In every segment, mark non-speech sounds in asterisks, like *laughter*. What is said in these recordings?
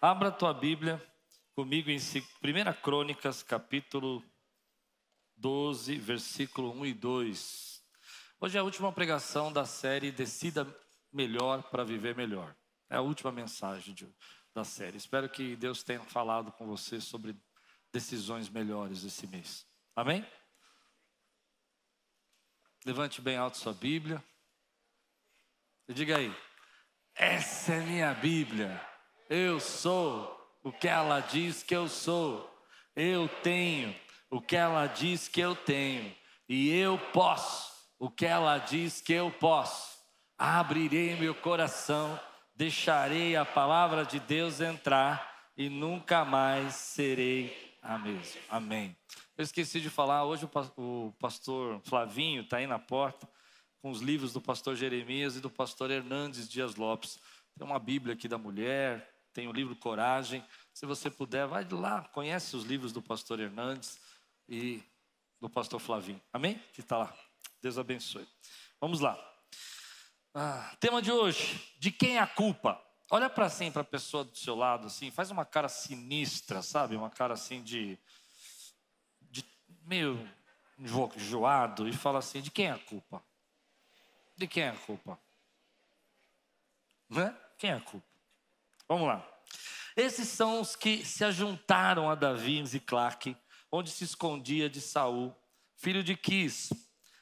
Abra a tua Bíblia comigo em 1 Crônicas, capítulo 12, versículo 1 e 2. Hoje é a última pregação da série Decida Melhor para Viver Melhor. É a última mensagem de, da série. Espero que Deus tenha falado com você sobre decisões melhores esse mês. Amém? Levante bem alto sua Bíblia. E diga aí: essa é minha Bíblia. Eu sou o que ela diz que eu sou. Eu tenho o que ela diz que eu tenho. E eu posso o que ela diz que eu posso. Abrirei meu coração, deixarei a palavra de Deus entrar e nunca mais serei a mesma. Amém. Eu esqueci de falar, hoje o pastor Flavinho está aí na porta com os livros do pastor Jeremias e do pastor Hernandes Dias Lopes. Tem uma Bíblia aqui da mulher, tem o livro Coragem. Se você puder, vai lá, conhece os livros do pastor Hernandes e do pastor Flavinho. Amém? Que está lá. Deus abençoe. Vamos lá. Ah, tema de hoje: de quem é a culpa? Olha para assim para a pessoa do seu lado assim, faz uma cara sinistra, sabe? Uma cara assim de, de meio enjoado e fala assim: de quem é a culpa? De quem é a culpa? Né? Quem é a culpa? Vamos lá. Esses são os que se ajuntaram a Davi em Ziclac, onde se escondia de Saul, filho de Quis.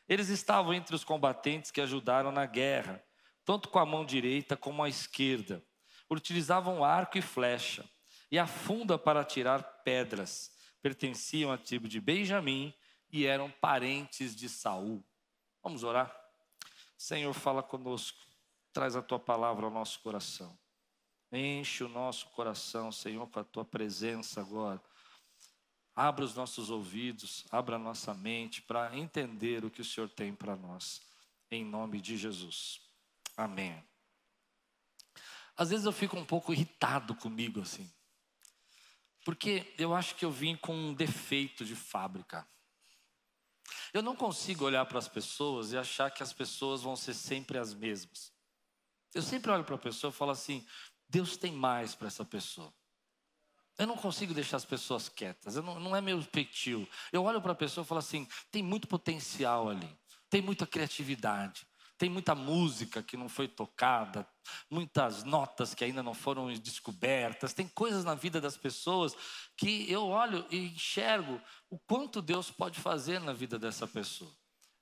Eles estavam entre os combatentes que ajudaram na guerra, tanto com a mão direita como a esquerda. Utilizavam arco e flecha, e a funda para tirar pedras. Pertenciam à tribo de Benjamim e eram parentes de Saul. Vamos orar? Senhor, fala conosco. Traz a tua palavra ao nosso coração. Enche o nosso coração, Senhor, com a tua presença agora. Abra os nossos ouvidos, abra a nossa mente para entender o que o Senhor tem para nós. Em nome de Jesus. Amém. Às vezes eu fico um pouco irritado comigo assim. Porque eu acho que eu vim com um defeito de fábrica. Eu não consigo olhar para as pessoas e achar que as pessoas vão ser sempre as mesmas. Eu sempre olho para a pessoa e falo assim: Deus tem mais para essa pessoa. Eu não consigo deixar as pessoas quietas, não, não, é meu peitil. Eu olho para a pessoa e falo assim: tem muito potencial ali, tem muita criatividade, tem muita música que não foi tocada, muitas notas que ainda não foram descobertas, tem coisas na vida das pessoas que eu olho e enxergo o quanto Deus pode fazer na vida dessa pessoa.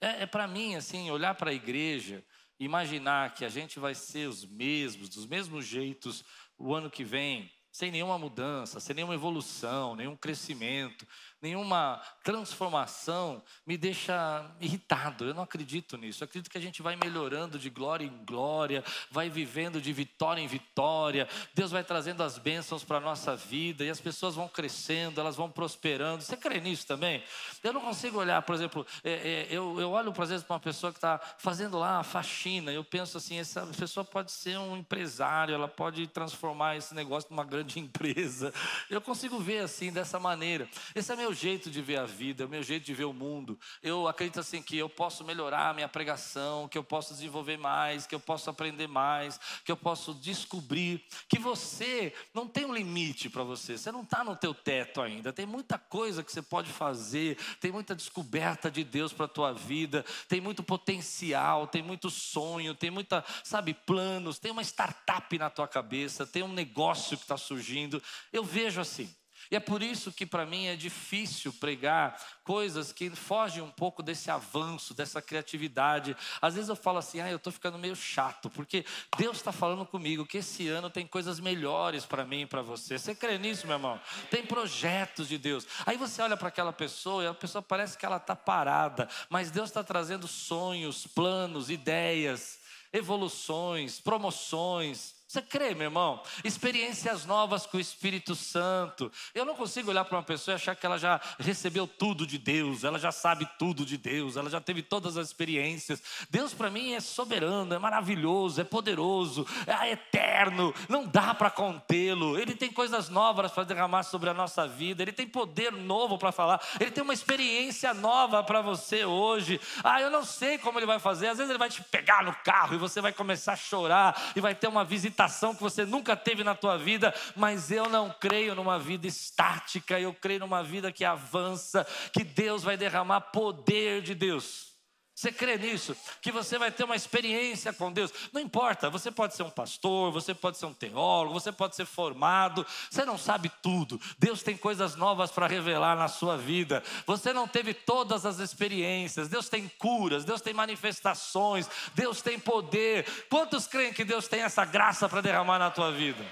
É, é para mim, assim, olhar para a igreja imaginar que a gente vai ser os mesmos, dos mesmos jeitos o ano que vem, sem nenhuma mudança, sem nenhuma evolução, nenhum crescimento, nenhuma transformação, me deixa irritado. Eu não acredito nisso. Eu acredito que a gente vai melhorando de glória em glória, vai vivendo de vitória em vitória. Deus vai trazendo as bênçãos para a nossa vida e as pessoas vão crescendo, elas vão prosperando. Você crê nisso também? Eu não consigo olhar, por exemplo, é, é, eu, eu olho, por exemplo, para uma pessoa que está fazendo lá a faxina. Eu penso assim: essa pessoa pode ser um empresário, ela pode transformar esse negócio numa grande grande empresa. Eu consigo ver assim, dessa maneira. Esse é meu jeito de ver a vida, é o meu jeito de ver o mundo. Eu acredito assim que eu posso melhorar a minha pregação, que eu posso desenvolver mais, que eu posso aprender mais, que eu posso descobrir que você não tem um limite para você. Você não está no teu teto ainda. Tem muita coisa que você pode fazer, tem muita descoberta de Deus para a tua vida, tem muito potencial, tem muito sonho, tem muita, sabe, planos, tem uma startup na tua cabeça, tem um negócio que está surgindo surgindo. Eu vejo assim. E é por isso que para mim é difícil pregar coisas que fogem um pouco desse avanço, dessa criatividade. Às vezes eu falo assim, ah, eu estou ficando meio chato, porque Deus está falando comigo que esse ano tem coisas melhores para mim e para você. Você crê nisso, meu irmão? Tem projetos de Deus. Aí você olha para aquela pessoa e a pessoa parece que ela está parada, mas Deus está trazendo sonhos, planos, ideias, evoluções, promoções Você crê, meu irmão? Experiências novas com o Espírito Santo. Eu não consigo olhar para uma pessoa e achar que ela já recebeu tudo de Deus, ela já sabe tudo de Deus, ela já teve todas as experiências. Deus para mim é soberano, é maravilhoso, é poderoso, é eterno, não dá para contê-lo. Ele tem coisas novas para derramar sobre a nossa vida, ele tem poder novo para falar, ele tem uma experiência nova para você hoje. Ah, eu não sei como ele vai fazer, às vezes ele vai te pegar no carro e você vai começar a chorar e vai ter uma visita que você nunca teve na tua vida, mas eu não creio numa vida estática, eu creio numa vida que avança, que Deus vai derramar poder de Deus. Você crê nisso? Que você vai ter uma experiência com Deus. Não importa, você pode ser um pastor, você pode ser um teólogo, você pode ser formado, você não sabe tudo. Deus tem coisas novas para revelar na sua vida. Você não teve todas as experiências. Deus tem curas, Deus tem manifestações, Deus tem poder. Quantos creem que Deus tem essa graça para derramar na tua vida?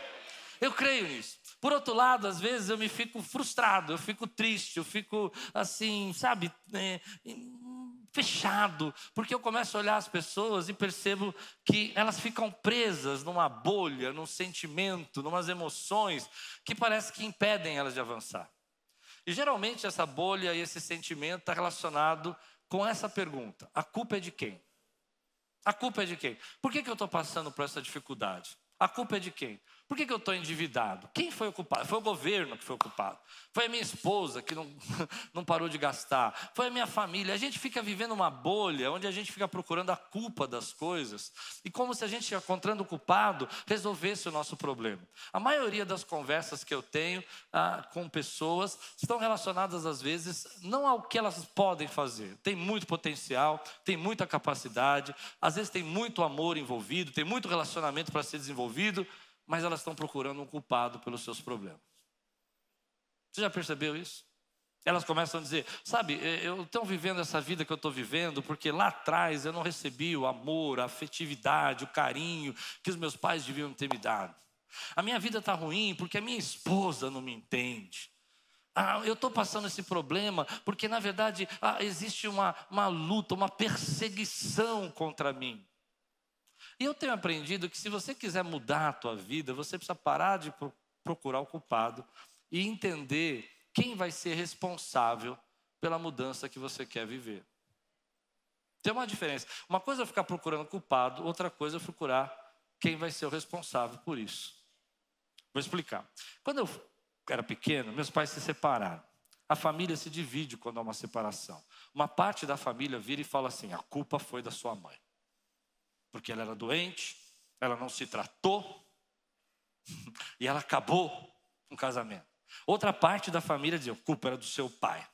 Eu creio nisso. Por outro lado, às vezes eu me fico frustrado, eu fico triste, eu fico assim, sabe, é, fechado, porque eu começo a olhar as pessoas e percebo que elas ficam presas numa bolha, num sentimento, numas emoções que parece que impedem elas de avançar. E geralmente essa bolha e esse sentimento está relacionado com essa pergunta: a culpa é de quem? A culpa é de quem? Por que, que eu estou passando por essa dificuldade? A culpa é de quem? Por que, que eu estou endividado? Quem foi ocupado? Foi o governo que foi ocupado. Foi a minha esposa que não, *laughs* não parou de gastar. Foi a minha família. A gente fica vivendo uma bolha onde a gente fica procurando a culpa das coisas. E como se a gente, encontrando o culpado, resolvesse o nosso problema. A maioria das conversas que eu tenho ah, com pessoas estão relacionadas, às vezes, não ao que elas podem fazer. Tem muito potencial, tem muita capacidade, às vezes tem muito amor envolvido, tem muito relacionamento para ser desenvolvido mas elas estão procurando um culpado pelos seus problemas. Você já percebeu isso? Elas começam a dizer: Sabe, eu estou vivendo essa vida que eu estou vivendo porque lá atrás eu não recebi o amor, a afetividade, o carinho que os meus pais deviam ter me dado. A minha vida está ruim porque a minha esposa não me entende. Ah, eu estou passando esse problema porque, na verdade, ah, existe uma, uma luta, uma perseguição contra mim. E eu tenho aprendido que se você quiser mudar a tua vida, você precisa parar de procurar o culpado e entender quem vai ser responsável pela mudança que você quer viver. Tem uma diferença. Uma coisa é ficar procurando culpado, outra coisa é procurar quem vai ser o responsável por isso. Vou explicar. Quando eu era pequeno, meus pais se separaram. A família se divide quando há uma separação. Uma parte da família vira e fala assim: a culpa foi da sua mãe porque ela era doente, ela não se tratou *laughs* e ela acabou com o casamento. Outra parte da família dizia: a culpa era do seu pai.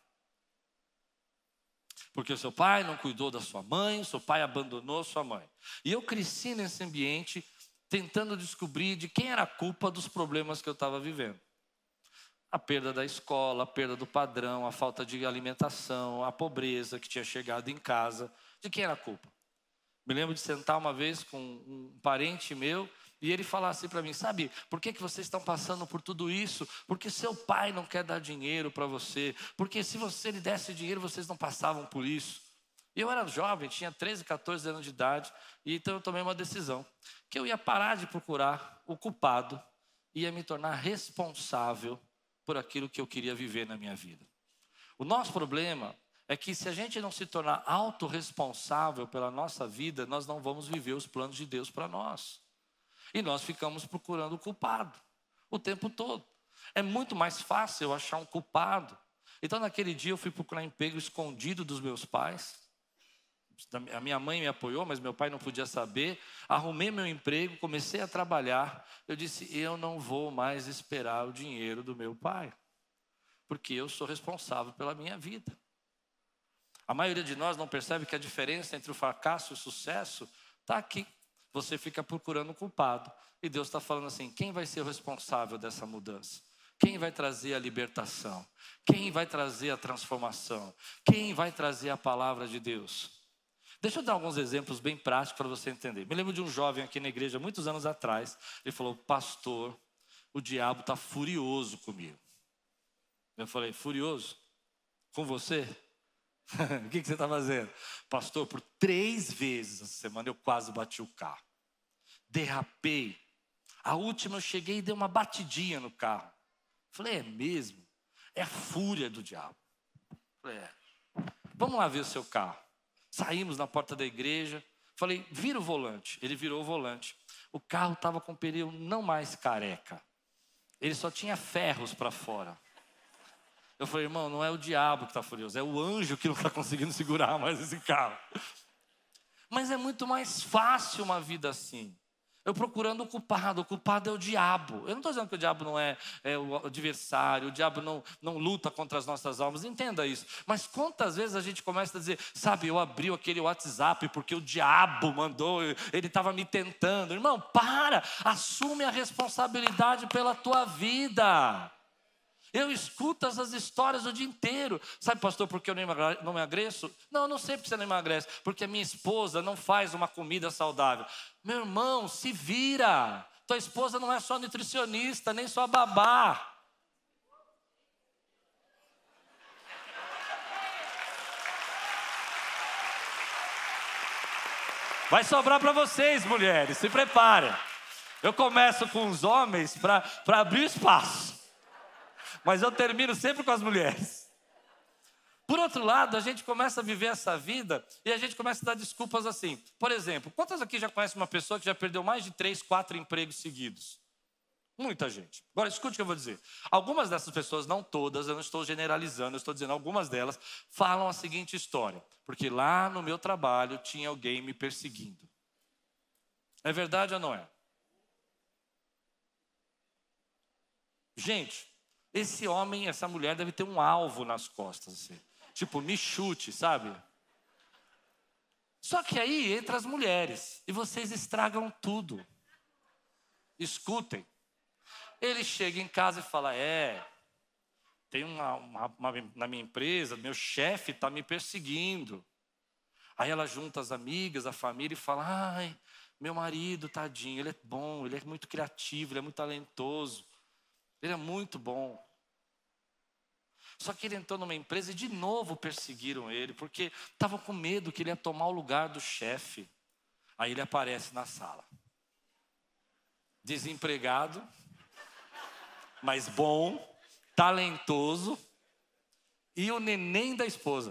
Porque o seu pai não cuidou da sua mãe, o seu pai abandonou sua mãe. E eu cresci nesse ambiente tentando descobrir de quem era a culpa dos problemas que eu estava vivendo. A perda da escola, a perda do padrão, a falta de alimentação, a pobreza que tinha chegado em casa. De quem era a culpa? Me lembro de sentar uma vez com um parente meu e ele falar assim para mim: Sabe, por que, que vocês estão passando por tudo isso? Porque seu pai não quer dar dinheiro para você. Porque se você lhe desse dinheiro, vocês não passavam por isso. Eu era jovem, tinha 13, 14 anos de idade, e então eu tomei uma decisão: que eu ia parar de procurar o culpado e ia me tornar responsável por aquilo que eu queria viver na minha vida. O nosso problema é que se a gente não se tornar autorresponsável pela nossa vida, nós não vamos viver os planos de Deus para nós. E nós ficamos procurando o culpado o tempo todo. É muito mais fácil eu achar um culpado. Então, naquele dia, eu fui procurar emprego escondido dos meus pais. A minha mãe me apoiou, mas meu pai não podia saber. Arrumei meu emprego, comecei a trabalhar. Eu disse: eu não vou mais esperar o dinheiro do meu pai, porque eu sou responsável pela minha vida. A maioria de nós não percebe que a diferença entre o fracasso e o sucesso está aqui. Você fica procurando o culpado. E Deus está falando assim: quem vai ser o responsável dessa mudança? Quem vai trazer a libertação? Quem vai trazer a transformação? Quem vai trazer a palavra de Deus? Deixa eu dar alguns exemplos bem práticos para você entender. Me lembro de um jovem aqui na igreja, muitos anos atrás. Ele falou: Pastor, o diabo está furioso comigo. Eu falei: Furioso? Com você? *laughs* o que, que você está fazendo? Pastor, por três vezes essa semana eu quase bati o carro. Derrapei. A última eu cheguei e dei uma batidinha no carro. Falei, é mesmo? É a fúria do diabo. Falei, é. Vamos lá ver o seu carro. Saímos na porta da igreja. Falei, vira o volante. Ele virou o volante. O carro estava com o pneu não mais careca. Ele só tinha ferros para fora. Eu falei, irmão, não é o diabo que está furioso, é o anjo que não está *laughs* conseguindo segurar mais esse carro. Mas é muito mais fácil uma vida assim. Eu procurando o culpado, o culpado é o diabo. Eu não estou dizendo que o diabo não é, é, o adversário, o diabo não, não luta contra as nossas almas, entenda isso. Mas quantas vezes a gente começa a dizer, sabe, eu abri aquele WhatsApp porque o diabo mandou, ele estava me tentando. Irmão, para, assume a responsabilidade pela tua vida. Eu escuto essas histórias o dia inteiro. Sabe, pastor, por que eu não emagreço? Não, eu não sei porque você não emagrece. Porque a minha esposa não faz uma comida saudável. Meu irmão, se vira. Tua esposa não é só nutricionista, nem só babá. Vai sobrar para vocês, mulheres, se preparem. Eu começo com os homens para abrir espaço mas eu termino sempre com as mulheres. Por outro lado, a gente começa a viver essa vida e a gente começa a dar desculpas assim. Por exemplo, quantas aqui já conhecem uma pessoa que já perdeu mais de três, quatro empregos seguidos? Muita gente. Agora, escute o que eu vou dizer. Algumas dessas pessoas, não todas, eu não estou generalizando, eu estou dizendo algumas delas, falam a seguinte história. Porque lá no meu trabalho tinha alguém me perseguindo. É verdade ou não é? Gente, esse homem, essa mulher deve ter um alvo nas costas, assim. Tipo, me chute, sabe? Só que aí entra as mulheres e vocês estragam tudo. Escutem. Ele chega em casa e fala: É, tem uma, uma, uma na minha empresa, meu chefe está me perseguindo. Aí ela junta as amigas, a família e fala: Ai, meu marido, tadinho, ele é bom, ele é muito criativo, ele é muito talentoso. Ele é muito bom. Só que ele entrou numa empresa e de novo perseguiram ele, porque estavam com medo que ele ia tomar o lugar do chefe. Aí ele aparece na sala. Desempregado, mas bom, talentoso, e o neném da esposa.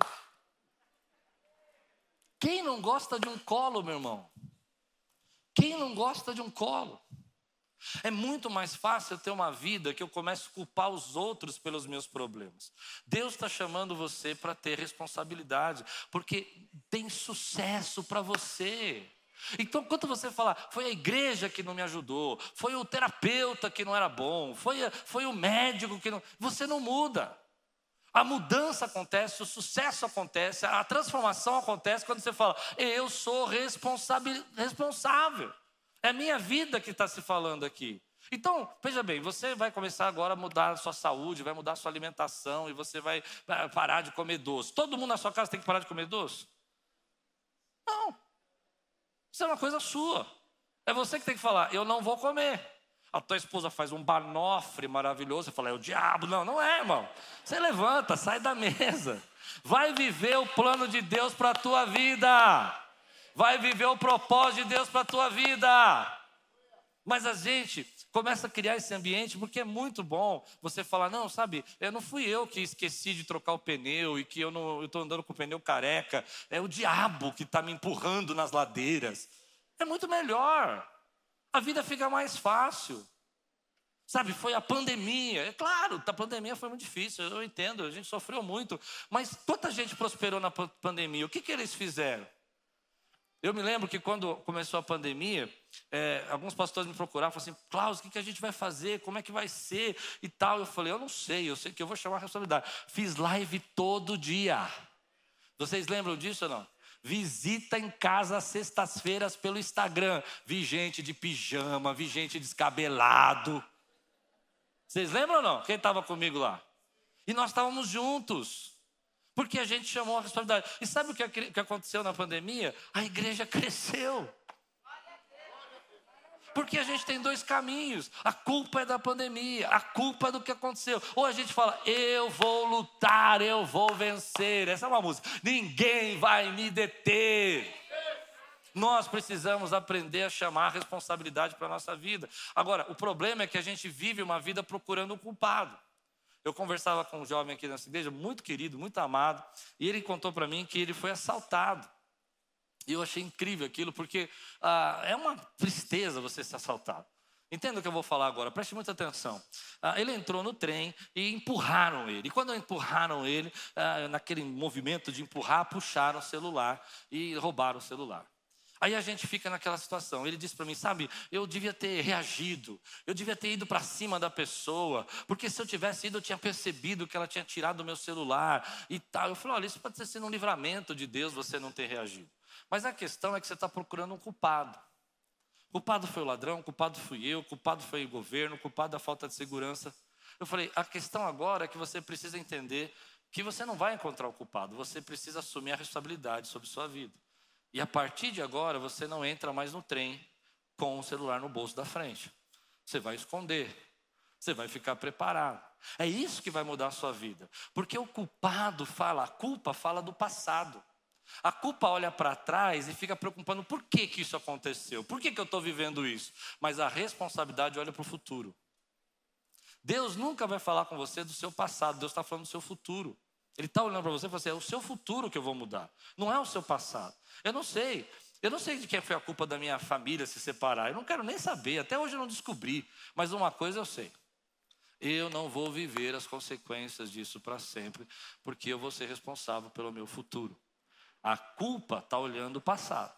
Quem não gosta de um colo, meu irmão? Quem não gosta de um colo? É muito mais fácil eu ter uma vida que eu começo a culpar os outros pelos meus problemas. Deus está chamando você para ter responsabilidade, porque tem sucesso para você. Então, quando você fala, foi a igreja que não me ajudou, foi o terapeuta que não era bom, foi, foi o médico que não. Você não muda. A mudança acontece, o sucesso acontece, a transformação acontece quando você fala, eu sou responsável. É a minha vida que está se falando aqui. Então, veja bem, você vai começar agora a mudar a sua saúde, vai mudar a sua alimentação e você vai parar de comer doce. Todo mundo na sua casa tem que parar de comer doce? Não. Isso é uma coisa sua. É você que tem que falar, eu não vou comer. A tua esposa faz um banofre maravilhoso, você fala, é o diabo. Não, não é, irmão. Você levanta, sai da *laughs* mesa. Vai viver o plano de Deus para a tua vida vai viver o propósito de Deus para a tua vida. Mas a gente começa a criar esse ambiente porque é muito bom você falar: não, sabe, eu não fui eu que esqueci de trocar o pneu e que eu não estou andando com o pneu careca, é o diabo que está me empurrando nas ladeiras. É muito melhor, a vida fica mais fácil. Sabe, foi a pandemia. É claro, a pandemia foi muito difícil, eu entendo, a gente sofreu muito. Mas quanta gente prosperou na pandemia? O que, que eles fizeram? Eu me lembro que quando começou a pandemia, é, alguns pastores me procuraram, falaram assim, Klaus, o que, que a gente vai fazer? Como é que vai ser? E tal. Eu falei, eu não sei, eu sei que eu vou chamar a responsabilidade. Fiz live todo dia. Vocês lembram disso ou não? Visita em casa às sextas-feiras pelo Instagram. Vi gente de pijama, vi gente descabelado. Vocês lembram ou não? Quem estava comigo lá? E nós estávamos juntos. Porque a gente chamou a responsabilidade. E sabe o que aconteceu na pandemia? A igreja cresceu. Porque a gente tem dois caminhos. A culpa é da pandemia, a culpa é do que aconteceu. Ou a gente fala, eu vou lutar, eu vou vencer. Essa é uma música. Ninguém vai me deter. Nós precisamos aprender a chamar a responsabilidade para a nossa vida. Agora, o problema é que a gente vive uma vida procurando um culpado. Eu conversava com um jovem aqui nessa igreja, muito querido, muito amado, e ele contou para mim que ele foi assaltado. E eu achei incrível aquilo, porque ah, é uma tristeza você ser assaltado. Entenda o que eu vou falar agora, preste muita atenção. Ah, ele entrou no trem e empurraram ele. E quando empurraram ele, ah, naquele movimento de empurrar, puxaram o celular e roubaram o celular. Aí a gente fica naquela situação. Ele disse para mim, sabe, eu devia ter reagido, eu devia ter ido para cima da pessoa, porque se eu tivesse ido, eu tinha percebido que ela tinha tirado o meu celular e tal. Eu falei, olha, isso pode ter sido um livramento de Deus você não ter reagido. Mas a questão é que você está procurando um culpado. Culpado foi o ladrão, culpado fui eu, culpado foi o governo, culpado da falta de segurança. Eu falei, a questão agora é que você precisa entender que você não vai encontrar o culpado, você precisa assumir a responsabilidade sobre sua vida. E a partir de agora, você não entra mais no trem com o celular no bolso da frente. Você vai esconder. Você vai ficar preparado. É isso que vai mudar a sua vida. Porque o culpado fala, a culpa fala do passado. A culpa olha para trás e fica preocupando por que, que isso aconteceu, por que, que eu estou vivendo isso. Mas a responsabilidade olha para o futuro. Deus nunca vai falar com você do seu passado, Deus está falando do seu futuro. Ele está olhando para você e fala assim: é o seu futuro que eu vou mudar, não é o seu passado. Eu não sei. Eu não sei de quem foi a culpa da minha família se separar. Eu não quero nem saber. Até hoje eu não descobri. Mas uma coisa eu sei. Eu não vou viver as consequências disso para sempre, porque eu vou ser responsável pelo meu futuro. A culpa está olhando o passado.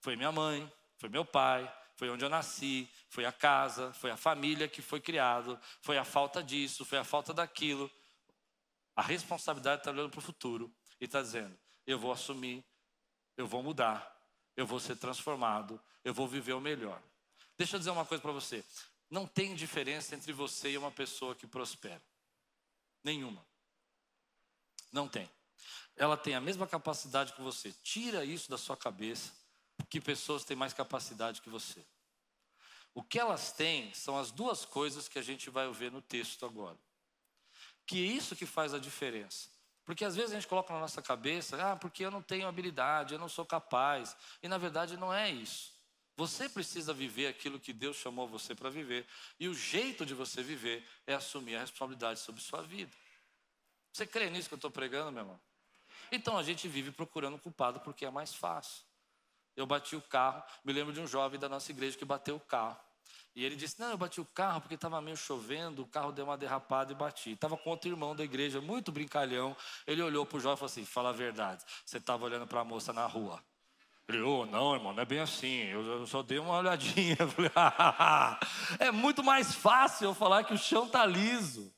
Foi minha mãe, foi meu pai, foi onde eu nasci, foi a casa, foi a família que foi criado, foi a falta disso, foi a falta daquilo. A responsabilidade está olhando para o futuro e está dizendo: eu vou assumir eu vou mudar, eu vou ser transformado, eu vou viver o melhor. Deixa eu dizer uma coisa para você: não tem diferença entre você e uma pessoa que prospera. Nenhuma. Não tem. Ela tem a mesma capacidade que você. Tira isso da sua cabeça, que pessoas têm mais capacidade que você. O que elas têm são as duas coisas que a gente vai ver no texto agora. Que é isso que faz a diferença. Porque às vezes a gente coloca na nossa cabeça, ah, porque eu não tenho habilidade, eu não sou capaz. E na verdade não é isso. Você precisa viver aquilo que Deus chamou você para viver. E o jeito de você viver é assumir a responsabilidade sobre sua vida. Você crê nisso que eu estou pregando, meu irmão? Então a gente vive procurando culpado porque é mais fácil. Eu bati o carro, me lembro de um jovem da nossa igreja que bateu o carro. E ele disse: Não, eu bati o carro porque estava meio chovendo, o carro deu uma derrapada e bati. Estava com outro irmão da igreja, muito brincalhão. Ele olhou para o jovem e falou assim: Fala a verdade, você estava olhando para a moça na rua. Ele, oh, não, irmão, não é bem assim. Eu, só dei uma olhadinha. *laughs* falei, é muito mais fácil eu falar que o chão está liso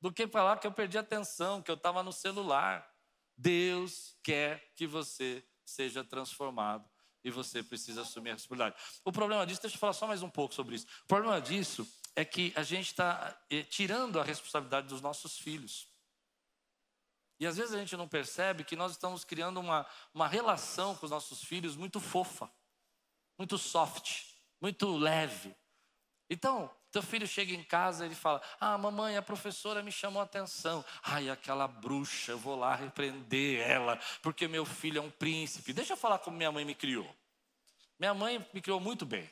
do que falar que eu perdi a atenção, que eu estava no celular. Deus quer que você seja transformado e você precisa assumir a responsabilidade. O problema disso, deixa eu falar só mais um pouco sobre isso. O problema disso é que a gente está eh, tirando a responsabilidade dos nossos filhos. E às vezes a gente não percebe que nós estamos criando uma, uma relação com os nossos filhos muito fofa, muito soft, muito leve. Então, teu filho chega em casa e ele fala: Ah, mamãe, a professora me chamou a atenção. Ai, aquela bruxa, eu vou lá repreender ela, porque meu filho é um príncipe. Deixa eu falar como minha mãe me criou. Minha mãe me criou muito bem.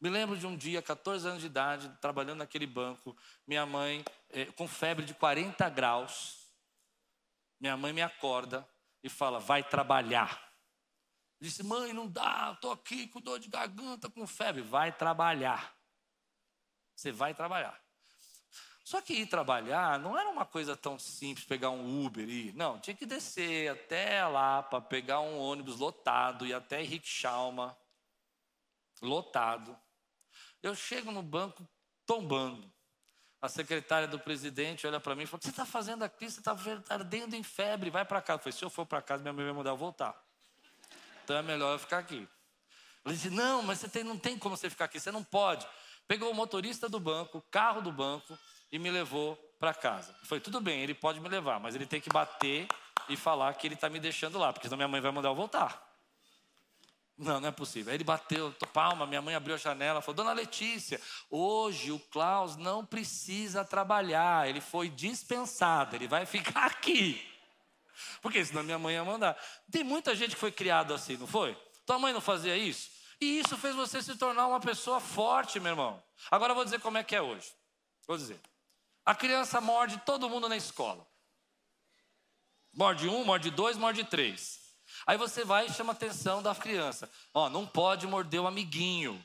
Me lembro de um dia, 14 anos de idade, trabalhando naquele banco, minha mãe, eh, com febre de 40 graus, minha mãe me acorda e fala: Vai trabalhar. Eu disse, mãe, não dá, estou aqui com dor de garganta, com febre. Vai trabalhar. Você vai trabalhar. Só que ir trabalhar não era uma coisa tão simples, pegar um Uber e ir. Não, tinha que descer até lá para pegar um ônibus lotado e até Henrique Chalma, lotado. Eu chego no banco tombando. A secretária do presidente olha para mim e fala: O que você está fazendo aqui? Você está ardendo em febre, vai para casa. Eu falei: Se eu for para casa, minha mãe vai mandar eu voltar. Então é melhor eu ficar aqui. Ela disse: Não, mas você tem, não tem como você ficar aqui, você não pode. Pegou o motorista do banco, carro do banco e me levou para casa. Foi tudo bem, ele pode me levar, mas ele tem que bater e falar que ele está me deixando lá, porque senão minha mãe vai mandar eu voltar. Não, não é possível. Aí ele bateu, palma, minha mãe abriu a janela, falou: Dona Letícia, hoje o Klaus não precisa trabalhar, ele foi dispensado, ele vai ficar *laughs* aqui. Porque senão minha mãe ia mandar. Tem muita gente que foi criado assim, não foi? Tua mãe não fazia isso? E isso fez você se tornar uma pessoa forte, meu irmão. Agora eu vou dizer como é que é hoje. Vou dizer. A criança morde todo mundo na escola. Morde um, morde dois, morde três. Aí você vai e chama a atenção da criança. Ó, não pode morder o amiguinho.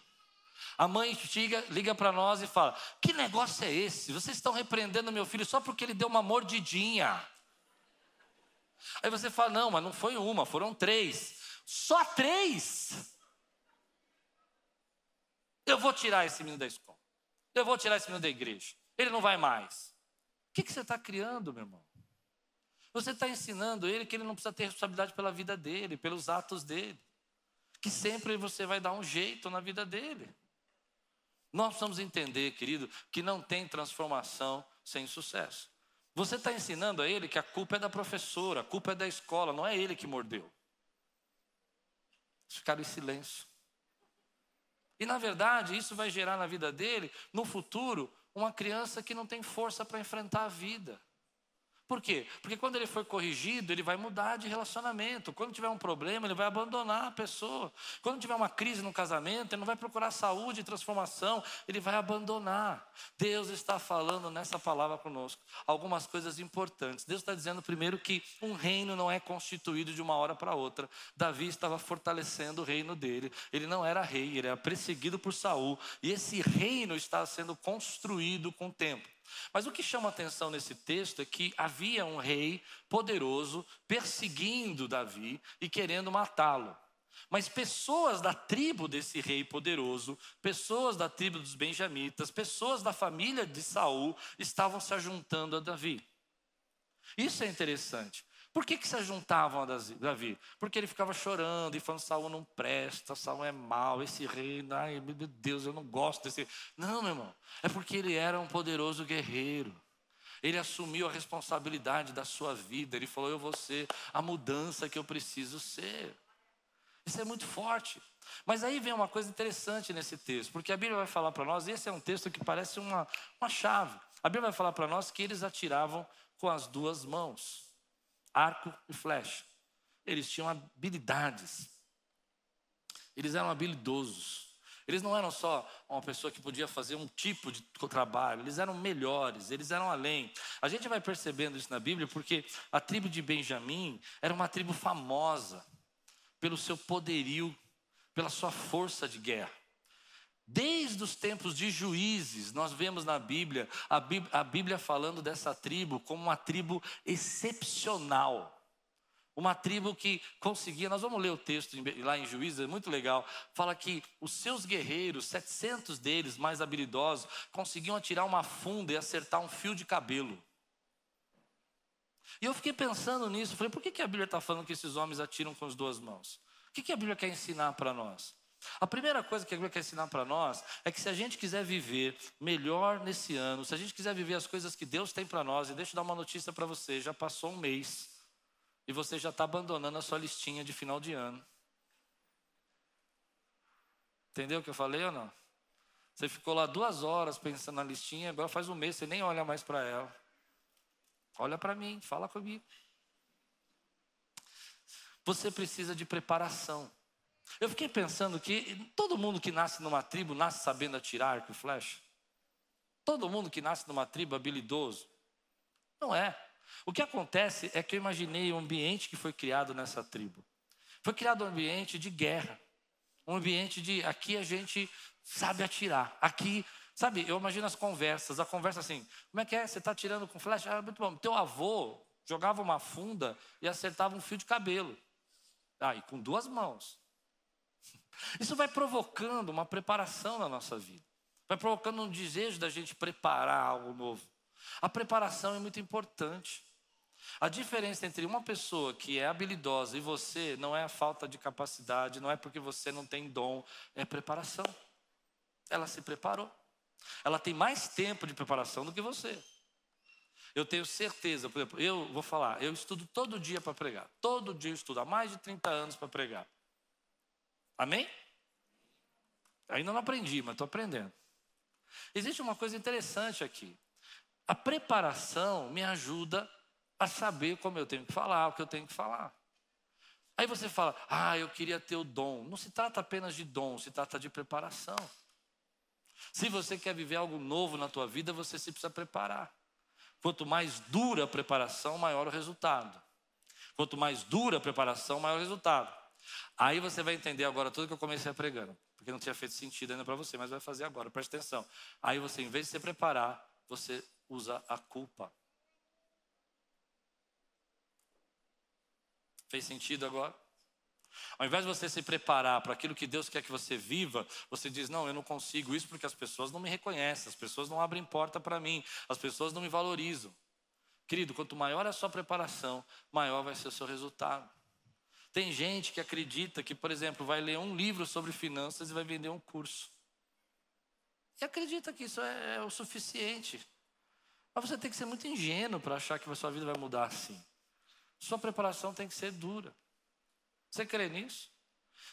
A mãe chega, liga para nós e fala: Que negócio é esse? Vocês estão repreendendo meu filho só porque ele deu uma mordidinha. Aí você fala: Não, mas não foi uma, foram três. Só três? Eu vou tirar esse menino da escola. Eu vou tirar esse menino da igreja. Ele não vai mais. O que, que você está criando, meu irmão? Você está ensinando ele que ele não precisa ter responsabilidade pela vida dele, pelos atos dele. Que sempre você vai dar um jeito na vida dele. Nós precisamos entender, querido, que não tem transformação sem sucesso. Você está ensinando a ele que a culpa é da professora, a culpa é da escola, não é ele que mordeu. Ficaram em silêncio. E na verdade, isso vai gerar na vida dele, no futuro, uma criança que não tem força para enfrentar a vida. Por quê? Porque quando ele for corrigido, ele vai mudar de relacionamento. Quando tiver um problema, ele vai abandonar a pessoa. Quando tiver uma crise no casamento, ele não vai procurar saúde e transformação, ele vai abandonar. Deus está falando nessa palavra conosco algumas coisas importantes. Deus está dizendo primeiro que um reino não é constituído de uma hora para outra. Davi estava fortalecendo o reino dele. Ele não era rei, ele era perseguido por Saul, e esse reino está sendo construído com o tempo. Mas o que chama atenção nesse texto é que havia um rei poderoso perseguindo Davi e querendo matá-lo. Mas pessoas da tribo desse rei poderoso, pessoas da tribo dos benjamitas, pessoas da família de Saul estavam se ajuntando a Davi. Isso é interessante. Por que, que se juntavam a Davi? Porque ele ficava chorando e falando: Saul não presta, Saul é mau, esse rei, ai meu Deus, eu não gosto desse. Não, meu irmão, é porque ele era um poderoso guerreiro. Ele assumiu a responsabilidade da sua vida. Ele falou: Eu vou ser a mudança que eu preciso ser. Isso é muito forte. Mas aí vem uma coisa interessante nesse texto, porque a Bíblia vai falar para nós, esse é um texto que parece uma, uma chave. A Bíblia vai falar para nós que eles atiravam com as duas mãos arco e flecha. Eles tinham habilidades. Eles eram habilidosos. Eles não eram só uma pessoa que podia fazer um tipo de trabalho, eles eram melhores, eles eram além. A gente vai percebendo isso na Bíblia porque a tribo de Benjamim era uma tribo famosa pelo seu poderio, pela sua força de guerra. Desde os tempos de juízes, nós vemos na Bíblia a, Bíblia falando dessa tribo como uma tribo excepcional. Uma tribo que conseguia, nós vamos ler o texto lá em Juízes, é muito legal. Fala que os seus guerreiros, 700 deles mais habilidosos, conseguiam atirar uma funda e acertar um fio de cabelo. E eu fiquei pensando nisso, falei, por que, que a Bíblia está falando que esses homens atiram com as duas mãos? O que, que a Bíblia quer ensinar para nós? A primeira coisa que a Bíblia quer ensinar para nós é que se a gente quiser viver melhor nesse ano, se a gente quiser viver as coisas que Deus tem para nós, e deixa eu dar uma notícia para você: já passou um mês e você já está abandonando a sua listinha de final de ano. Entendeu o que eu falei ou não? Você ficou lá duas horas pensando na listinha, agora faz um mês, você nem olha mais para ela. Olha para mim, fala comigo. Você precisa de preparação. Eu fiquei pensando que todo mundo que nasce numa tribo nasce sabendo atirar arco e flecha. Todo mundo que nasce numa tribo habilidoso. Não é. O que acontece é que eu imaginei o ambiente que foi criado nessa tribo. Foi criado um ambiente de guerra. Um ambiente de aqui a gente sabe atirar. Aqui, sabe, eu imagino as conversas. A conversa assim: como é que é? Você está atirando com flecha? Ah, muito bom. Teu avô jogava uma funda e acertava um fio de cabelo. Ah, e com duas mãos. Isso vai provocando uma preparação na nossa vida, vai provocando um desejo da gente preparar algo novo. A preparação é muito importante. A diferença entre uma pessoa que é habilidosa e você não é a falta de capacidade, não é porque você não tem dom, é preparação. Ela se preparou. Ela tem mais tempo de preparação do que você. Eu tenho certeza, por exemplo, eu vou falar, eu estudo todo dia para pregar. Todo dia eu estudo, há mais de 30 anos para pregar. Amém? Ainda não aprendi, mas estou aprendendo. Existe uma coisa interessante aqui. A preparação me ajuda a saber como eu tenho que falar, o que eu tenho que falar. Aí você fala, ah, eu queria ter o dom. Não se trata apenas de dom, se trata de preparação. Se você quer viver algo novo na tua vida, você se precisa preparar. Quanto mais dura a preparação, maior o resultado. Quanto mais dura a preparação, maior o resultado. Aí você vai entender agora tudo que eu comecei a pregando, porque não tinha feito sentido ainda para você, mas vai fazer agora, presta atenção. Aí você, em vez de se preparar, você usa a culpa. Fez sentido agora? Ao invés de você se preparar para aquilo que Deus quer que você viva, você diz: Não, eu não consigo isso porque as pessoas não me reconhecem, as pessoas não abrem porta para mim, as pessoas não me valorizam. Querido, quanto maior a sua preparação, maior vai ser o seu resultado. Tem gente que acredita que, por exemplo, vai ler um livro sobre finanças e vai vender um curso. E acredita que isso é, é o suficiente. Mas você tem que ser muito ingênuo para achar que a sua vida vai mudar assim. Sua preparação tem que ser dura. Você crê nisso?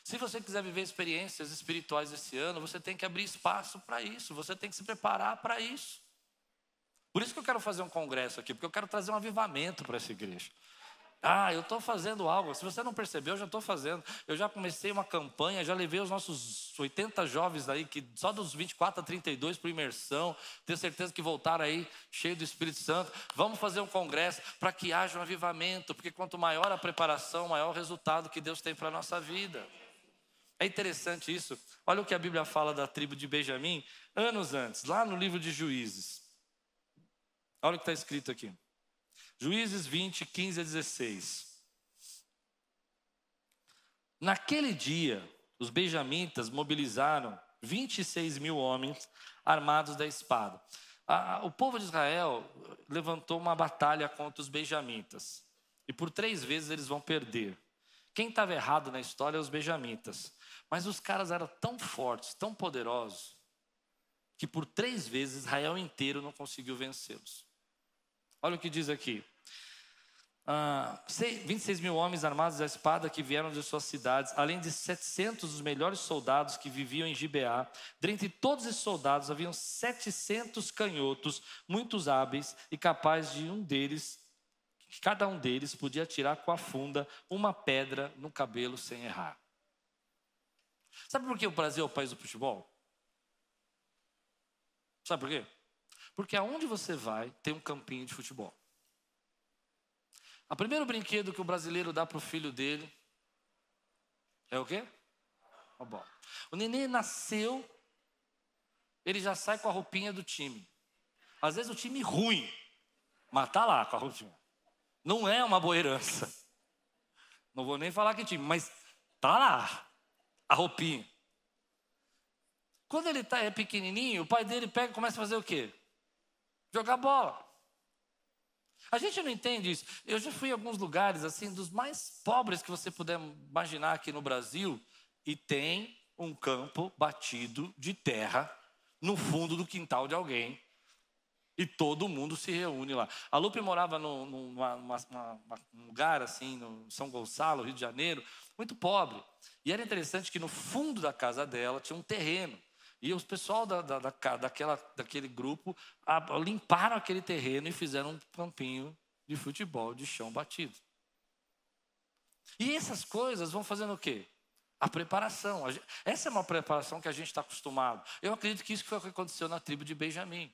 Se você quiser viver experiências espirituais esse ano, você tem que abrir espaço para isso, você tem que se preparar para isso. Por isso que eu quero fazer um congresso aqui, porque eu quero trazer um avivamento para essa igreja. Ah, eu estou fazendo algo. Se você não percebeu, eu já estou fazendo. Eu já comecei uma campanha, já levei os nossos 80 jovens aí, que só dos 24 a 32 para imersão. Tenho certeza que voltaram aí cheio do Espírito Santo. Vamos fazer um congresso para que haja um avivamento, porque quanto maior a preparação, maior o resultado que Deus tem para a nossa vida. É interessante isso. Olha o que a Bíblia fala da tribo de Benjamim anos antes, lá no livro de Juízes. Olha o que está escrito aqui. Juízes 20, 15 a 16. Naquele dia, os benjamitas mobilizaram 26 mil homens armados da espada. o povo de Israel levantou uma batalha contra os benjamitas. E por três vezes eles vão perder. Quem estava errado na história é os benjamitas. Mas os caras eram tão fortes, tão poderosos, que por três vezes Israel inteiro não conseguiu vencê-los. Olha o que diz aqui. Ah, 26 mil homens armados à espada que vieram de suas cidades, além de 700 dos melhores soldados que viviam em Gibeá. Dentre todos esses soldados haviam 700 canhotos, muitos hábeis e capazes de um deles, cada um deles podia tirar com a funda uma pedra no cabelo sem errar. Sabe por que o Brasil é o país do futebol? Sabe por quê? Porque aonde você vai, tem um campinho de futebol. O primeiro brinquedo que o brasileiro dá para o filho dele é o quê? A bola. O neném nasceu, ele já sai com a roupinha do time. Às vezes o time ruim, mas tá lá com a roupinha. Não é uma boa herança. Não vou nem falar que time, mas tá lá a roupinha. Quando ele tá, é pequenininho, o pai dele pega e começa a fazer o quê? Jogar bola. A gente não entende isso. Eu já fui em alguns lugares, assim, dos mais pobres que você puder imaginar aqui no Brasil, e tem um campo batido de terra no fundo do quintal de alguém. E todo mundo se reúne lá. A Lupe morava num, numa, num lugar assim, no São Gonçalo, Rio de Janeiro, muito pobre. E era interessante que no fundo da casa dela tinha um terreno. E os pessoal da, da, da, daquela, daquele grupo a, limparam aquele terreno e fizeram um campinho de futebol de chão batido. E essas coisas vão fazendo o quê? A preparação. Essa é uma preparação que a gente está acostumado. Eu acredito que isso foi o que aconteceu na tribo de Benjamim.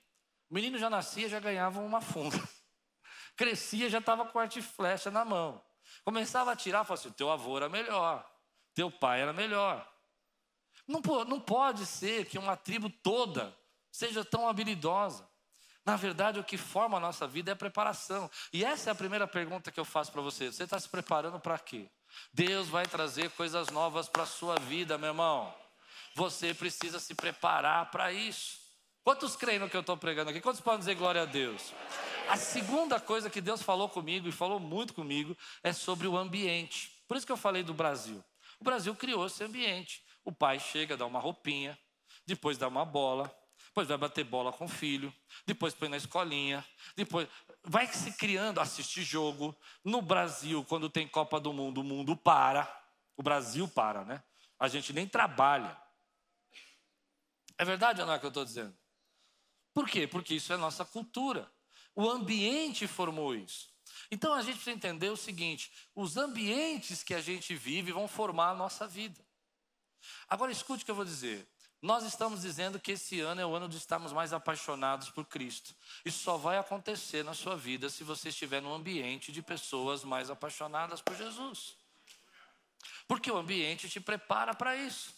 O menino já nascia, já ganhava uma funda. *laughs* Crescia, já estava com arte e flecha na mão. Começava a tirar, falava assim: teu avô era melhor, teu pai era melhor. Não, não pode ser que uma tribo toda seja tão habilidosa. Na verdade, o que forma a nossa vida é a preparação. E essa é a primeira pergunta que eu faço para você. Você está se preparando para quê? Deus vai trazer coisas novas para a sua vida, meu irmão. Você precisa se preparar para isso. Quantos creem no que eu estou pregando aqui? Quantos podem dizer glória a Deus? A segunda coisa que Deus falou comigo e falou muito comigo é sobre o ambiente. Por isso que eu falei do Brasil. O Brasil criou esse ambiente. O pai chega, dá uma roupinha, depois dá uma bola, depois vai bater bola com o filho, depois põe na escolinha, depois vai se criando, assiste jogo. No Brasil, quando tem Copa do Mundo, o mundo para. O Brasil para, né? A gente nem trabalha. É verdade ou não é que eu estou dizendo? Por quê? Porque isso é nossa cultura. O ambiente formou isso. Então a gente precisa entender o seguinte: os ambientes que a gente vive vão formar a nossa vida. Agora escute o que eu vou dizer. Nós estamos dizendo que esse ano é o ano de estarmos mais apaixonados por Cristo. Isso só vai acontecer na sua vida se você estiver num ambiente de pessoas mais apaixonadas por Jesus. Porque o ambiente te prepara para isso.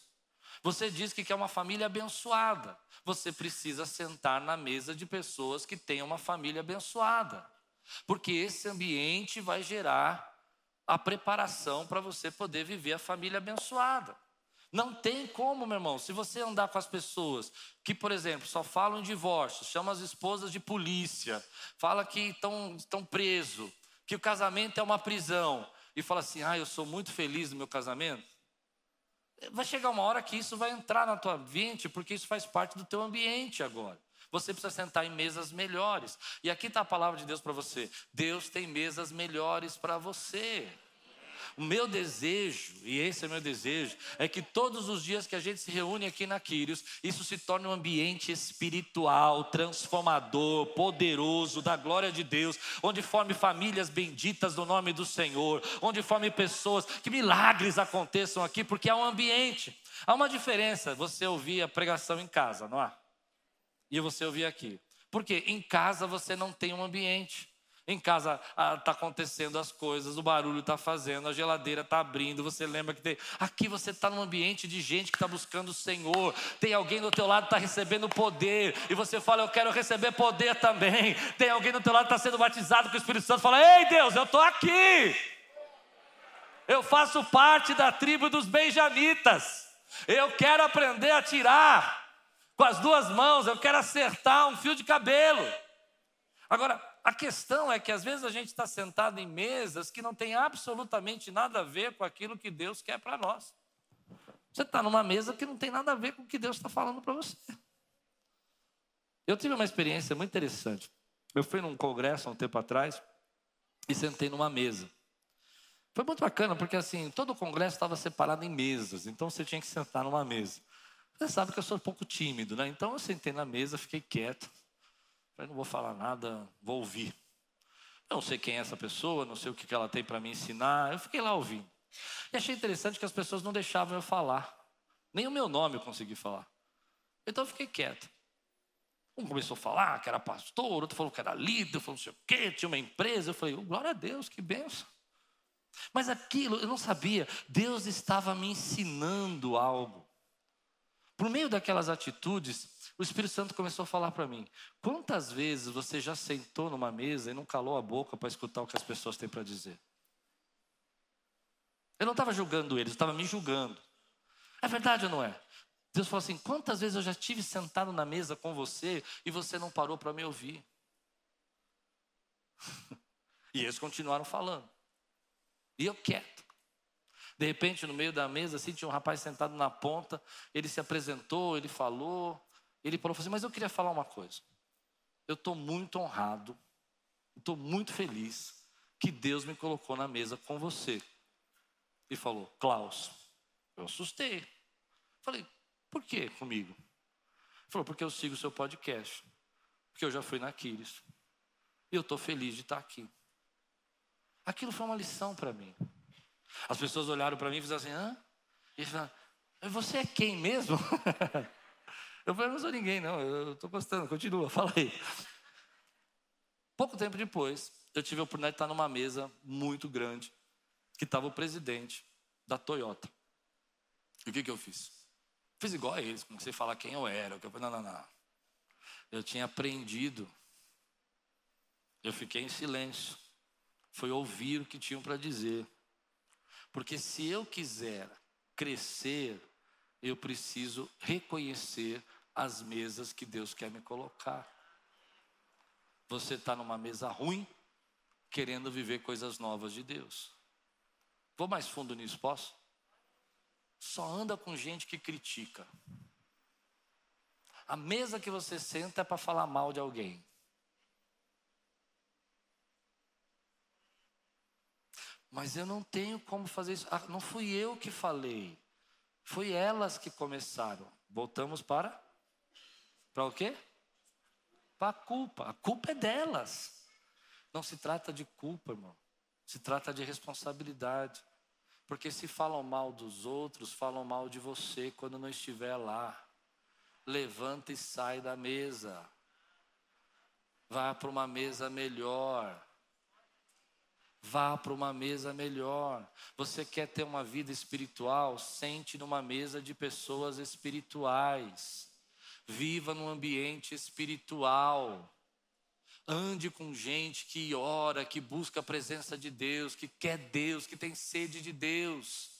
Você diz que quer uma família abençoada. Você precisa sentar na mesa de pessoas que tenham uma família abençoada. Porque esse ambiente vai gerar a preparação para você poder viver a família abençoada. Não tem como, meu irmão, se você andar com as pessoas que, por exemplo, só falam em divórcio, chama as esposas de polícia, fala que estão, estão presos, que o casamento é uma prisão, e fala assim: ah, eu sou muito feliz no meu casamento. Vai chegar uma hora que isso vai entrar na tua mente, porque isso faz parte do teu ambiente agora. Você precisa sentar em mesas melhores. E aqui está a palavra de Deus para você. Deus tem mesas melhores para você. O meu desejo, e esse é meu desejo, é que todos os dias que a gente se reúne aqui na Quírios, isso se torne um ambiente espiritual, transformador, poderoso, da glória de Deus, onde forme famílias benditas do nome do Senhor, onde forme pessoas, que milagres aconteçam aqui, porque há um ambiente. Há uma diferença você ouvir a pregação em casa, não há? E você ouvir aqui. Porque em casa você não tem um ambiente. Em casa está ah, acontecendo as coisas, o barulho está fazendo, a geladeira está abrindo. Você lembra que tem. Aqui você está num ambiente de gente que está buscando o Senhor. Tem alguém do teu lado que está recebendo poder. E você fala, eu quero receber poder também. Tem alguém do teu lado que está sendo batizado com o Espírito Santo. Fala, ei Deus, eu estou aqui. Eu faço parte da tribo dos benjamitas. Eu quero aprender a tirar com as duas mãos. Eu quero acertar um fio de cabelo. Agora, a questão é que às vezes a gente está sentado em mesas que não tem absolutamente nada a ver com aquilo que Deus quer para nós. Você está numa mesa que não tem nada a ver com o que Deus está falando para você. Eu tive uma experiência muito interessante. Eu fui num congresso há um tempo atrás e sentei numa mesa. Foi muito bacana porque assim, todo o congresso estava separado em mesas, então você tinha que sentar numa mesa. Você sabe que eu sou um pouco tímido, né? Então eu sentei na mesa, fiquei quieto. Falei, não vou falar nada, vou ouvir. Eu não sei quem é essa pessoa, não sei o que ela tem para me ensinar. Eu fiquei lá ouvindo. E achei interessante que as pessoas não deixavam eu falar. Nem o meu nome eu consegui falar. Então eu fiquei quieto. Um começou a falar que era pastor, outro falou que era líder, falou não sei o quê, tinha uma empresa. Eu falei, oh, glória a Deus, que benção. Mas aquilo, eu não sabia, Deus estava me ensinando algo. Por meio daquelas atitudes, o Espírito Santo começou a falar para mim: quantas vezes você já sentou numa mesa e não calou a boca para escutar o que as pessoas têm para dizer? Eu não estava julgando eles, eu estava me julgando. É verdade ou não é? Deus falou assim: quantas vezes eu já tive sentado na mesa com você e você não parou para me ouvir? *laughs* e eles continuaram falando. E eu quieto. De repente, no meio da mesa, assim, tinha um rapaz sentado na ponta, ele se apresentou, ele falou, ele falou assim: Mas eu queria falar uma coisa. Eu estou muito honrado, estou muito feliz que Deus me colocou na mesa com você. E falou: Klaus, eu assustei. Falei: Por que comigo? Ele falou: Porque eu sigo o seu podcast. Porque eu já fui na Aquiles. E eu estou feliz de estar aqui. Aquilo foi uma lição para mim. As pessoas olharam para mim e fizeram assim: Hã? E falaram: Você é quem mesmo? *laughs* Eu falei, não sou ninguém, não, eu estou gostando, continua, *laughs* fala aí. Pouco tempo depois, eu tive a oportunidade de estar numa mesa muito grande, que estava o presidente da Toyota. E o que, que eu fiz? Fiz igual a eles, comecei a falar quem eu era. Eu falei, não, não, não. Eu tinha aprendido. Eu fiquei em silêncio. Foi ouvir o que tinham para dizer. Porque se eu quiser crescer, eu preciso reconhecer as mesas que Deus quer me colocar. Você está numa mesa ruim, querendo viver coisas novas de Deus. Vou mais fundo nisso, posso? Só anda com gente que critica. A mesa que você senta é para falar mal de alguém. Mas eu não tenho como fazer isso. Ah, não fui eu que falei. Foi elas que começaram. Voltamos para para o quê? Para a culpa. A culpa é delas. Não se trata de culpa, irmão. Se trata de responsabilidade. Porque se falam mal dos outros, falam mal de você quando não estiver lá. Levanta e sai da mesa. Vá para uma mesa melhor. Vá para uma mesa melhor. Você quer ter uma vida espiritual? Sente numa mesa de pessoas espirituais. Viva num ambiente espiritual. Ande com gente que ora, que busca a presença de Deus, que quer Deus, que tem sede de Deus.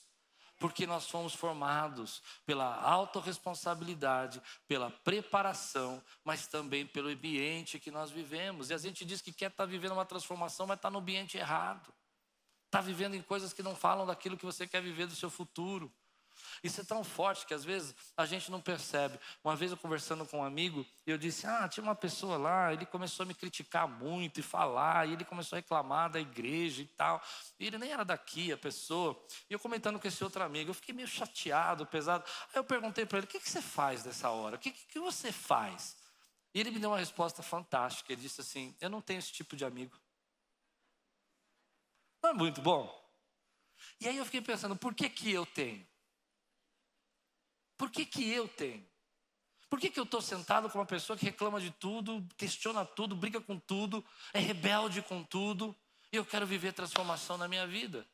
Porque nós fomos formados pela autorresponsabilidade, pela preparação, mas também pelo ambiente que nós vivemos. E a gente diz que quer estar tá vivendo uma transformação, mas está no ambiente errado. Está vivendo em coisas que não falam daquilo que você quer viver do seu futuro. Isso é tão forte que às vezes a gente não percebe. Uma vez eu conversando com um amigo, eu disse: Ah, tinha uma pessoa lá, ele começou a me criticar muito e falar, e ele começou a reclamar da igreja e tal. E ele nem era daqui, a pessoa. E eu comentando com esse outro amigo, eu fiquei meio chateado, pesado. Aí eu perguntei para ele: O que, que você faz nessa hora? O que, que você faz? E ele me deu uma resposta fantástica. Ele disse assim: Eu não tenho esse tipo de amigo. Não é muito bom? E aí eu fiquei pensando: por que, que eu tenho? Por que, que eu tenho? Por que, que eu estou sentado com uma pessoa que reclama de tudo, questiona tudo, briga com tudo, é rebelde com tudo, e eu quero viver transformação na minha vida?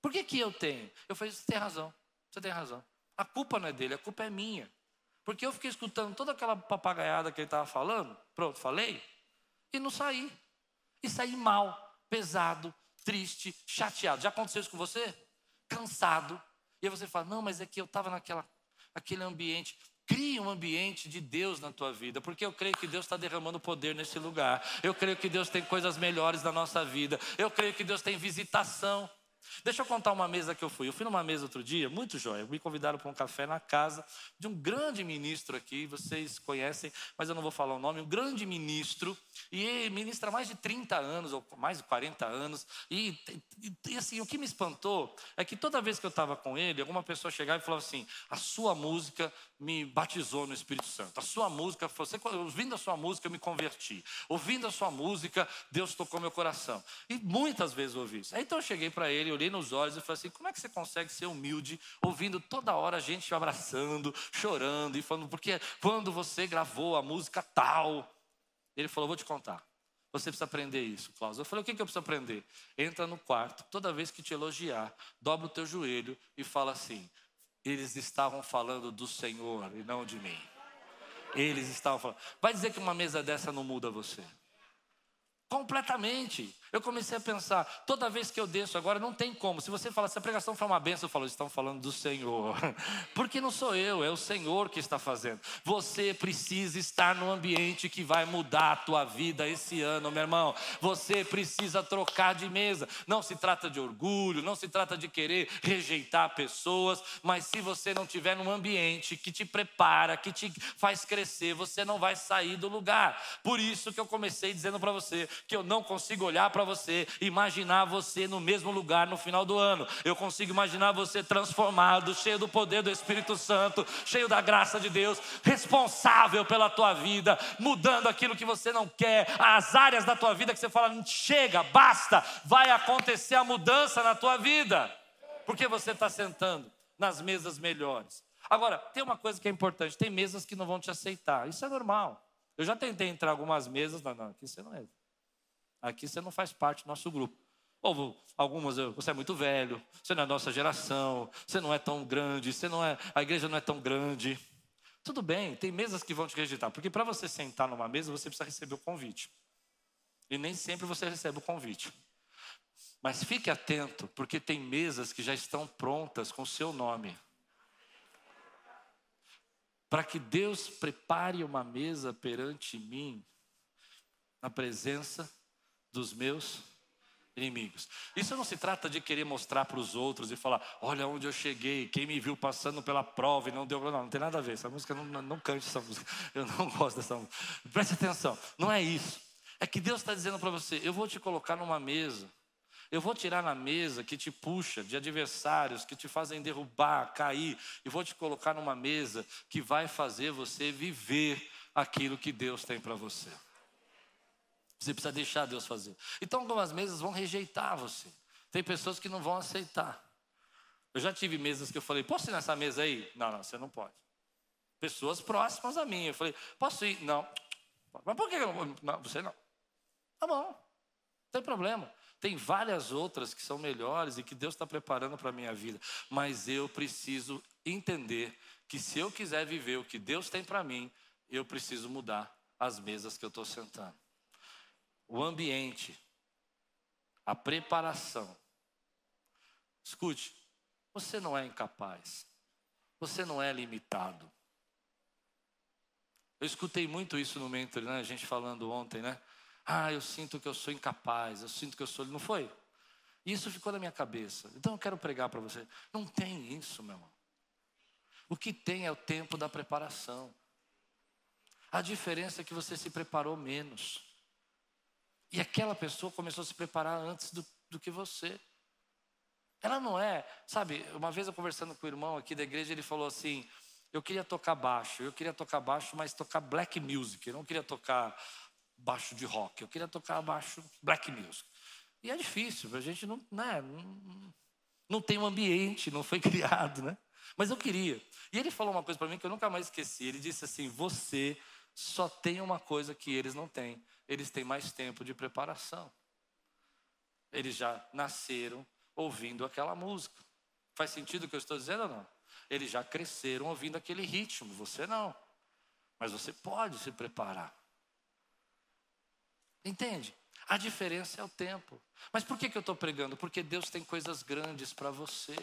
Por que, que eu tenho? Eu falei, você tem razão, você tem razão. A culpa não é dele, a culpa é minha. Porque eu fiquei escutando toda aquela papagaiada que ele estava falando, pronto, falei, e não saí. E saí mal, pesado, triste, chateado. Já aconteceu isso com você? Cansado. E aí você fala, não, mas é que eu estava naquela aquele ambiente. Crie um ambiente de Deus na tua vida, porque eu creio que Deus está derramando poder nesse lugar. Eu creio que Deus tem coisas melhores na nossa vida. Eu creio que Deus tem visitação. Deixa eu contar uma mesa que eu fui. Eu fui numa mesa outro dia, muito jóia. Me convidaram para um café na casa de um grande ministro aqui, vocês conhecem, mas eu não vou falar o nome. Um grande ministro, e ministra há mais de 30 anos, ou mais de 40 anos. E, e, e assim, o que me espantou é que toda vez que eu estava com ele, alguma pessoa chegava e falava assim: a sua música me batizou no Espírito Santo. A sua música, você, ouvindo a sua música, eu me converti. Ouvindo a sua música, Deus tocou meu coração. E muitas vezes eu ouvi isso. Então eu cheguei para ele, olhei nos olhos e falei assim: como é que você consegue ser humilde, ouvindo toda hora a gente abraçando, chorando e falando, porque quando você gravou a música tal. Ele falou: vou te contar. Você precisa aprender isso, Klaus. Eu falei: o que, que eu preciso aprender? Entra no quarto, toda vez que te elogiar, dobra o teu joelho e fala assim: eles estavam falando do Senhor e não de mim. Eles estavam falando. Vai dizer que uma mesa dessa não muda você? Completamente. Eu comecei a pensar, toda vez que eu desço agora, não tem como. Se você fala, se a pregação foi uma benção, eu falo, estão falando do Senhor. *laughs* Porque não sou eu, é o Senhor que está fazendo. Você precisa estar no ambiente que vai mudar a tua vida esse ano, meu irmão. Você precisa trocar de mesa. Não se trata de orgulho, não se trata de querer rejeitar pessoas, mas se você não tiver num ambiente que te prepara, que te faz crescer, você não vai sair do lugar. Por isso que eu comecei dizendo para você que eu não consigo olhar para para você, imaginar você no mesmo lugar no final do ano. Eu consigo imaginar você transformado, cheio do poder do Espírito Santo, cheio da graça de Deus, responsável pela tua vida, mudando aquilo que você não quer, as áreas da tua vida que você fala, chega, basta, vai acontecer a mudança na tua vida, porque você está sentando nas mesas melhores. Agora, tem uma coisa que é importante: tem mesas que não vão te aceitar, isso é normal. Eu já tentei entrar algumas mesas, não, não, aqui você não entra. Aqui você não faz parte do nosso grupo. Ou algumas, você é muito velho, você não é nossa geração, você não é tão grande, você não é, a igreja não é tão grande. Tudo bem, tem mesas que vão te rejeitar, porque para você sentar numa mesa, você precisa receber o convite. E nem sempre você recebe o convite. Mas fique atento, porque tem mesas que já estão prontas com o seu nome. Para que Deus prepare uma mesa perante mim, na presença dos meus inimigos. Isso não se trata de querer mostrar para os outros e falar: olha onde eu cheguei, quem me viu passando pela prova e não deu. Não, não tem nada a ver. Essa música, não, não, cante essa música. *laughs* Eu não gosto dessa música. Preste atenção, não é isso. É que Deus está dizendo para você: eu vou te colocar numa mesa. Eu vou tirar na mesa que te puxa de adversários que te fazem derrubar, cair, e vou te colocar numa mesa que vai fazer você viver aquilo que Deus tem para você. Você precisa deixar Deus fazer. Então, algumas mesas vão rejeitar você. Tem pessoas que não vão aceitar. Eu já tive mesas que eu falei, posso ir nessa mesa aí? Não, não, você não pode. Pessoas próximas a mim. Eu falei, posso ir? Não. Mas por que eu não vou? Não, você não. Tá bom, não tem problema. Tem várias outras que são melhores e que Deus está preparando para a minha vida. Mas eu preciso entender que se eu quiser viver o que Deus tem para mim, eu preciso mudar as mesas que eu estou sentando. O ambiente, a preparação. Escute, você não é incapaz, você não é limitado. Eu escutei muito isso no Mentor, né? A gente falando ontem, né? Ah, eu sinto que eu sou incapaz, eu sinto que eu sou. Não foi? Isso ficou na minha cabeça. Então eu quero pregar para você. Não tem isso, meu irmão. O que tem é o tempo da preparação. A diferença é que você se preparou menos. E aquela pessoa começou a se preparar antes do, do que você. Ela não é, sabe, uma vez eu conversando com o irmão aqui da igreja, ele falou assim: eu queria tocar baixo, eu queria tocar baixo, mas tocar black music, eu não queria tocar baixo de rock, eu queria tocar baixo black music. E é difícil, a gente não, né, não, não tem um ambiente, não foi *laughs* criado, né? Mas eu queria. E ele falou uma coisa para mim que eu nunca mais esqueci. Ele disse assim: Você só tem uma coisa que eles não têm. Eles têm mais tempo de preparação. Eles já nasceram ouvindo aquela música. Faz sentido o que eu estou dizendo ou não? Eles já cresceram ouvindo aquele ritmo, você não. Mas você pode se preparar. Entende? A diferença é o tempo. Mas por que, que eu estou pregando? Porque Deus tem coisas grandes para você.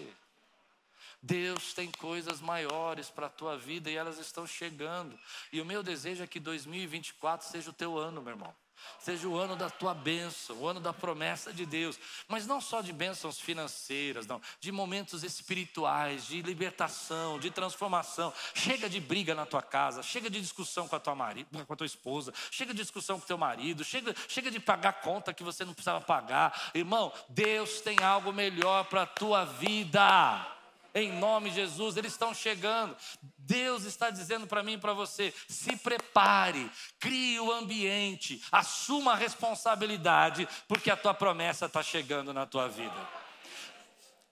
Deus tem coisas maiores para a tua vida e elas estão chegando. E o meu desejo é que 2024 seja o teu ano, meu irmão. Seja o ano da tua bênção, o ano da promessa de Deus. Mas não só de bênçãos financeiras, não. De momentos espirituais, de libertação, de transformação. Chega de briga na tua casa, chega de discussão com a tua, marido, com a tua esposa, chega de discussão com o teu marido, chega, chega de pagar conta que você não precisava pagar. Irmão, Deus tem algo melhor para a tua vida em nome de Jesus, eles estão chegando. Deus está dizendo para mim e para você: se prepare, crie o ambiente, assuma a responsabilidade, porque a tua promessa está chegando na tua vida.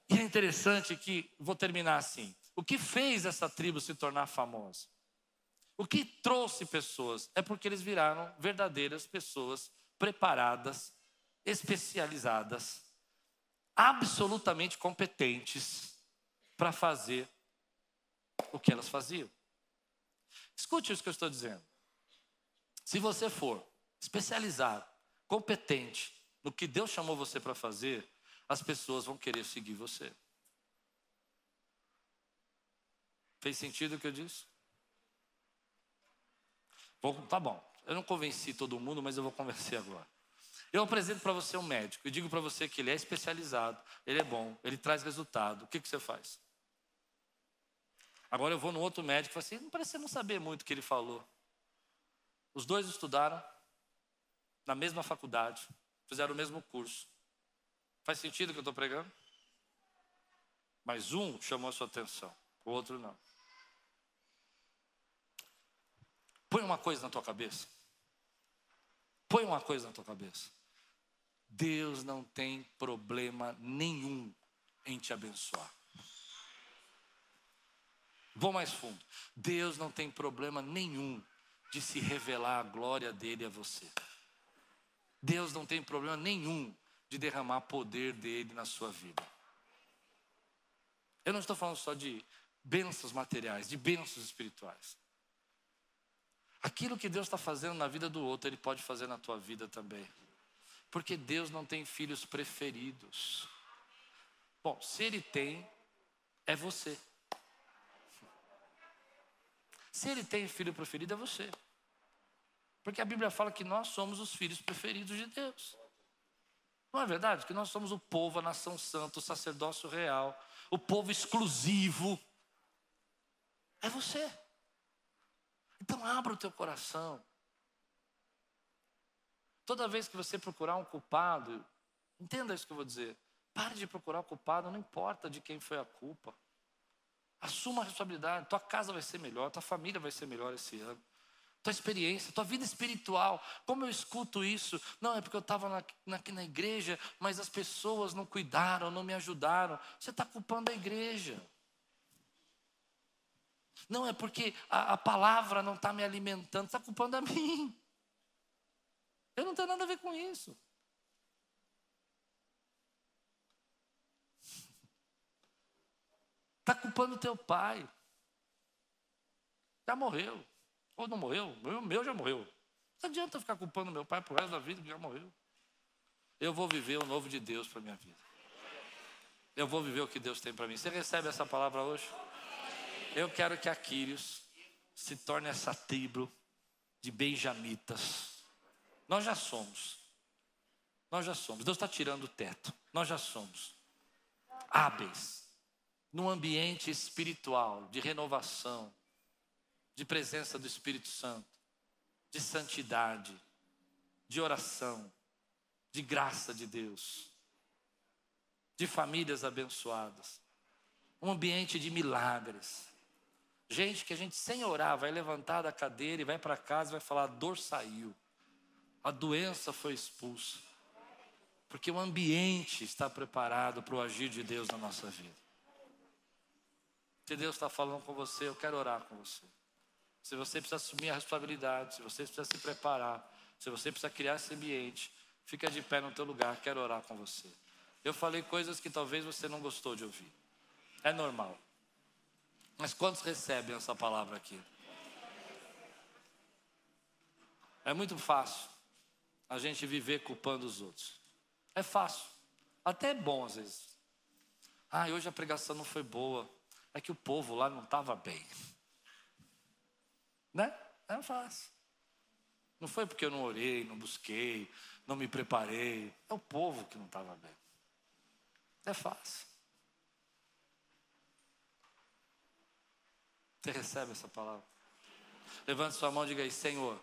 E é interessante que, vou terminar assim: o que fez essa tribo se tornar famosa? O que trouxe pessoas? É porque eles viraram verdadeiras pessoas preparadas, especializadas, absolutamente competentes para fazer o que elas faziam. Escute isso que eu estou dizendo. Se você for especializado, competente no que Deus chamou você para fazer, as pessoas vão querer seguir você. Fez sentido o que eu disse? Bom, tá bom. Eu não convenci todo mundo, mas eu vou convencer agora. Eu apresento para você um médico e digo para você que ele é especializado, ele é bom, ele traz resultado. O que, que você faz? Agora eu vou no outro médico e falo assim, não parece não saber muito o que ele falou. Os dois estudaram na mesma faculdade, fizeram o mesmo curso. Faz sentido o que eu estou pregando? Mas um chamou a sua atenção, o outro não. Põe uma coisa na tua cabeça. Põe uma coisa na tua cabeça. Deus não tem problema nenhum em te abençoar. Vou mais fundo. Deus não tem problema nenhum de se revelar a glória dele a você. Deus não tem problema nenhum de derramar poder dele na sua vida. Eu não estou falando só de bênçãos materiais, de bênçãos espirituais. Aquilo que Deus está fazendo na vida do outro, Ele pode fazer na tua vida também. Porque Deus não tem filhos preferidos. Bom, se Ele tem, é você. Se ele tem filho preferido, é você. Porque a Bíblia fala que nós somos os filhos preferidos de Deus. Não é verdade? Que nós somos o povo, a nação santa, o sacerdócio real, o povo exclusivo. É você. Então abra o teu coração. Toda vez que você procurar um culpado, entenda isso que eu vou dizer. Pare de procurar o culpado, não importa de quem foi a culpa. Assuma a responsabilidade. Tua casa vai ser melhor, tua família vai ser melhor esse ano. tua experiência, tua vida espiritual. Como eu escuto isso? Não, é porque eu estava na, na, na igreja, mas as pessoas não cuidaram, não me ajudaram. Você está culpando a igreja. Não, é porque a, a palavra não está me alimentando, está culpando a *laughs* mim. Eu não tenho nada a ver com isso. Está culpando teu pai. Já morreu. Ou não morreu? O meu já morreu. Não adianta ficar culpando meu pai por resto da vida que já morreu. Eu vou viver o novo de Deus para minha vida. Eu vou viver o que Deus tem para mim. Você recebe essa palavra hoje? Eu quero que Aquírios se torne essa tribo de benjamitas. Nós já somos. Nós já somos. Deus está tirando o teto. Nós já somos hábeis num ambiente espiritual de renovação, de presença do Espírito Santo, de santidade, de oração, de graça de Deus, de famílias abençoadas, um ambiente de milagres. Gente que a gente sem orar vai levantar da cadeira e vai para casa e vai falar: a dor saiu, a doença foi expulsa. Porque o ambiente está preparado para o agir de Deus na nossa vida. Se Deus está falando com você, eu quero orar com você. Se você precisa assumir a responsabilidade, se você precisa se preparar, se você precisa criar esse ambiente, fica de pé no teu lugar, quero orar com você. Eu falei coisas que talvez você não gostou de ouvir. É normal. Mas quantos recebem essa palavra aqui? É muito fácil a gente viver culpando os outros. É fácil. Até é bom às vezes. Ah, hoje a pregação não foi boa. É que o povo lá não estava bem. Né? É fácil. Não foi porque eu não orei, não busquei, não me preparei. É o povo que não estava bem. É fácil. Você recebe essa palavra? Levante sua mão e diga aí, Senhor,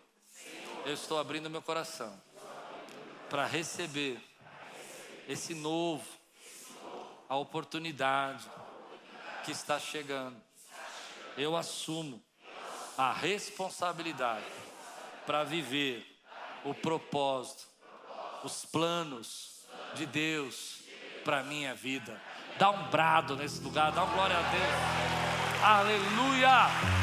eu estou abrindo meu coração para receber esse novo, a oportunidade que está chegando. Eu assumo a responsabilidade para viver o propósito, os planos de Deus para minha vida. Dá um brado nesse lugar, dá glória a Deus. Aleluia!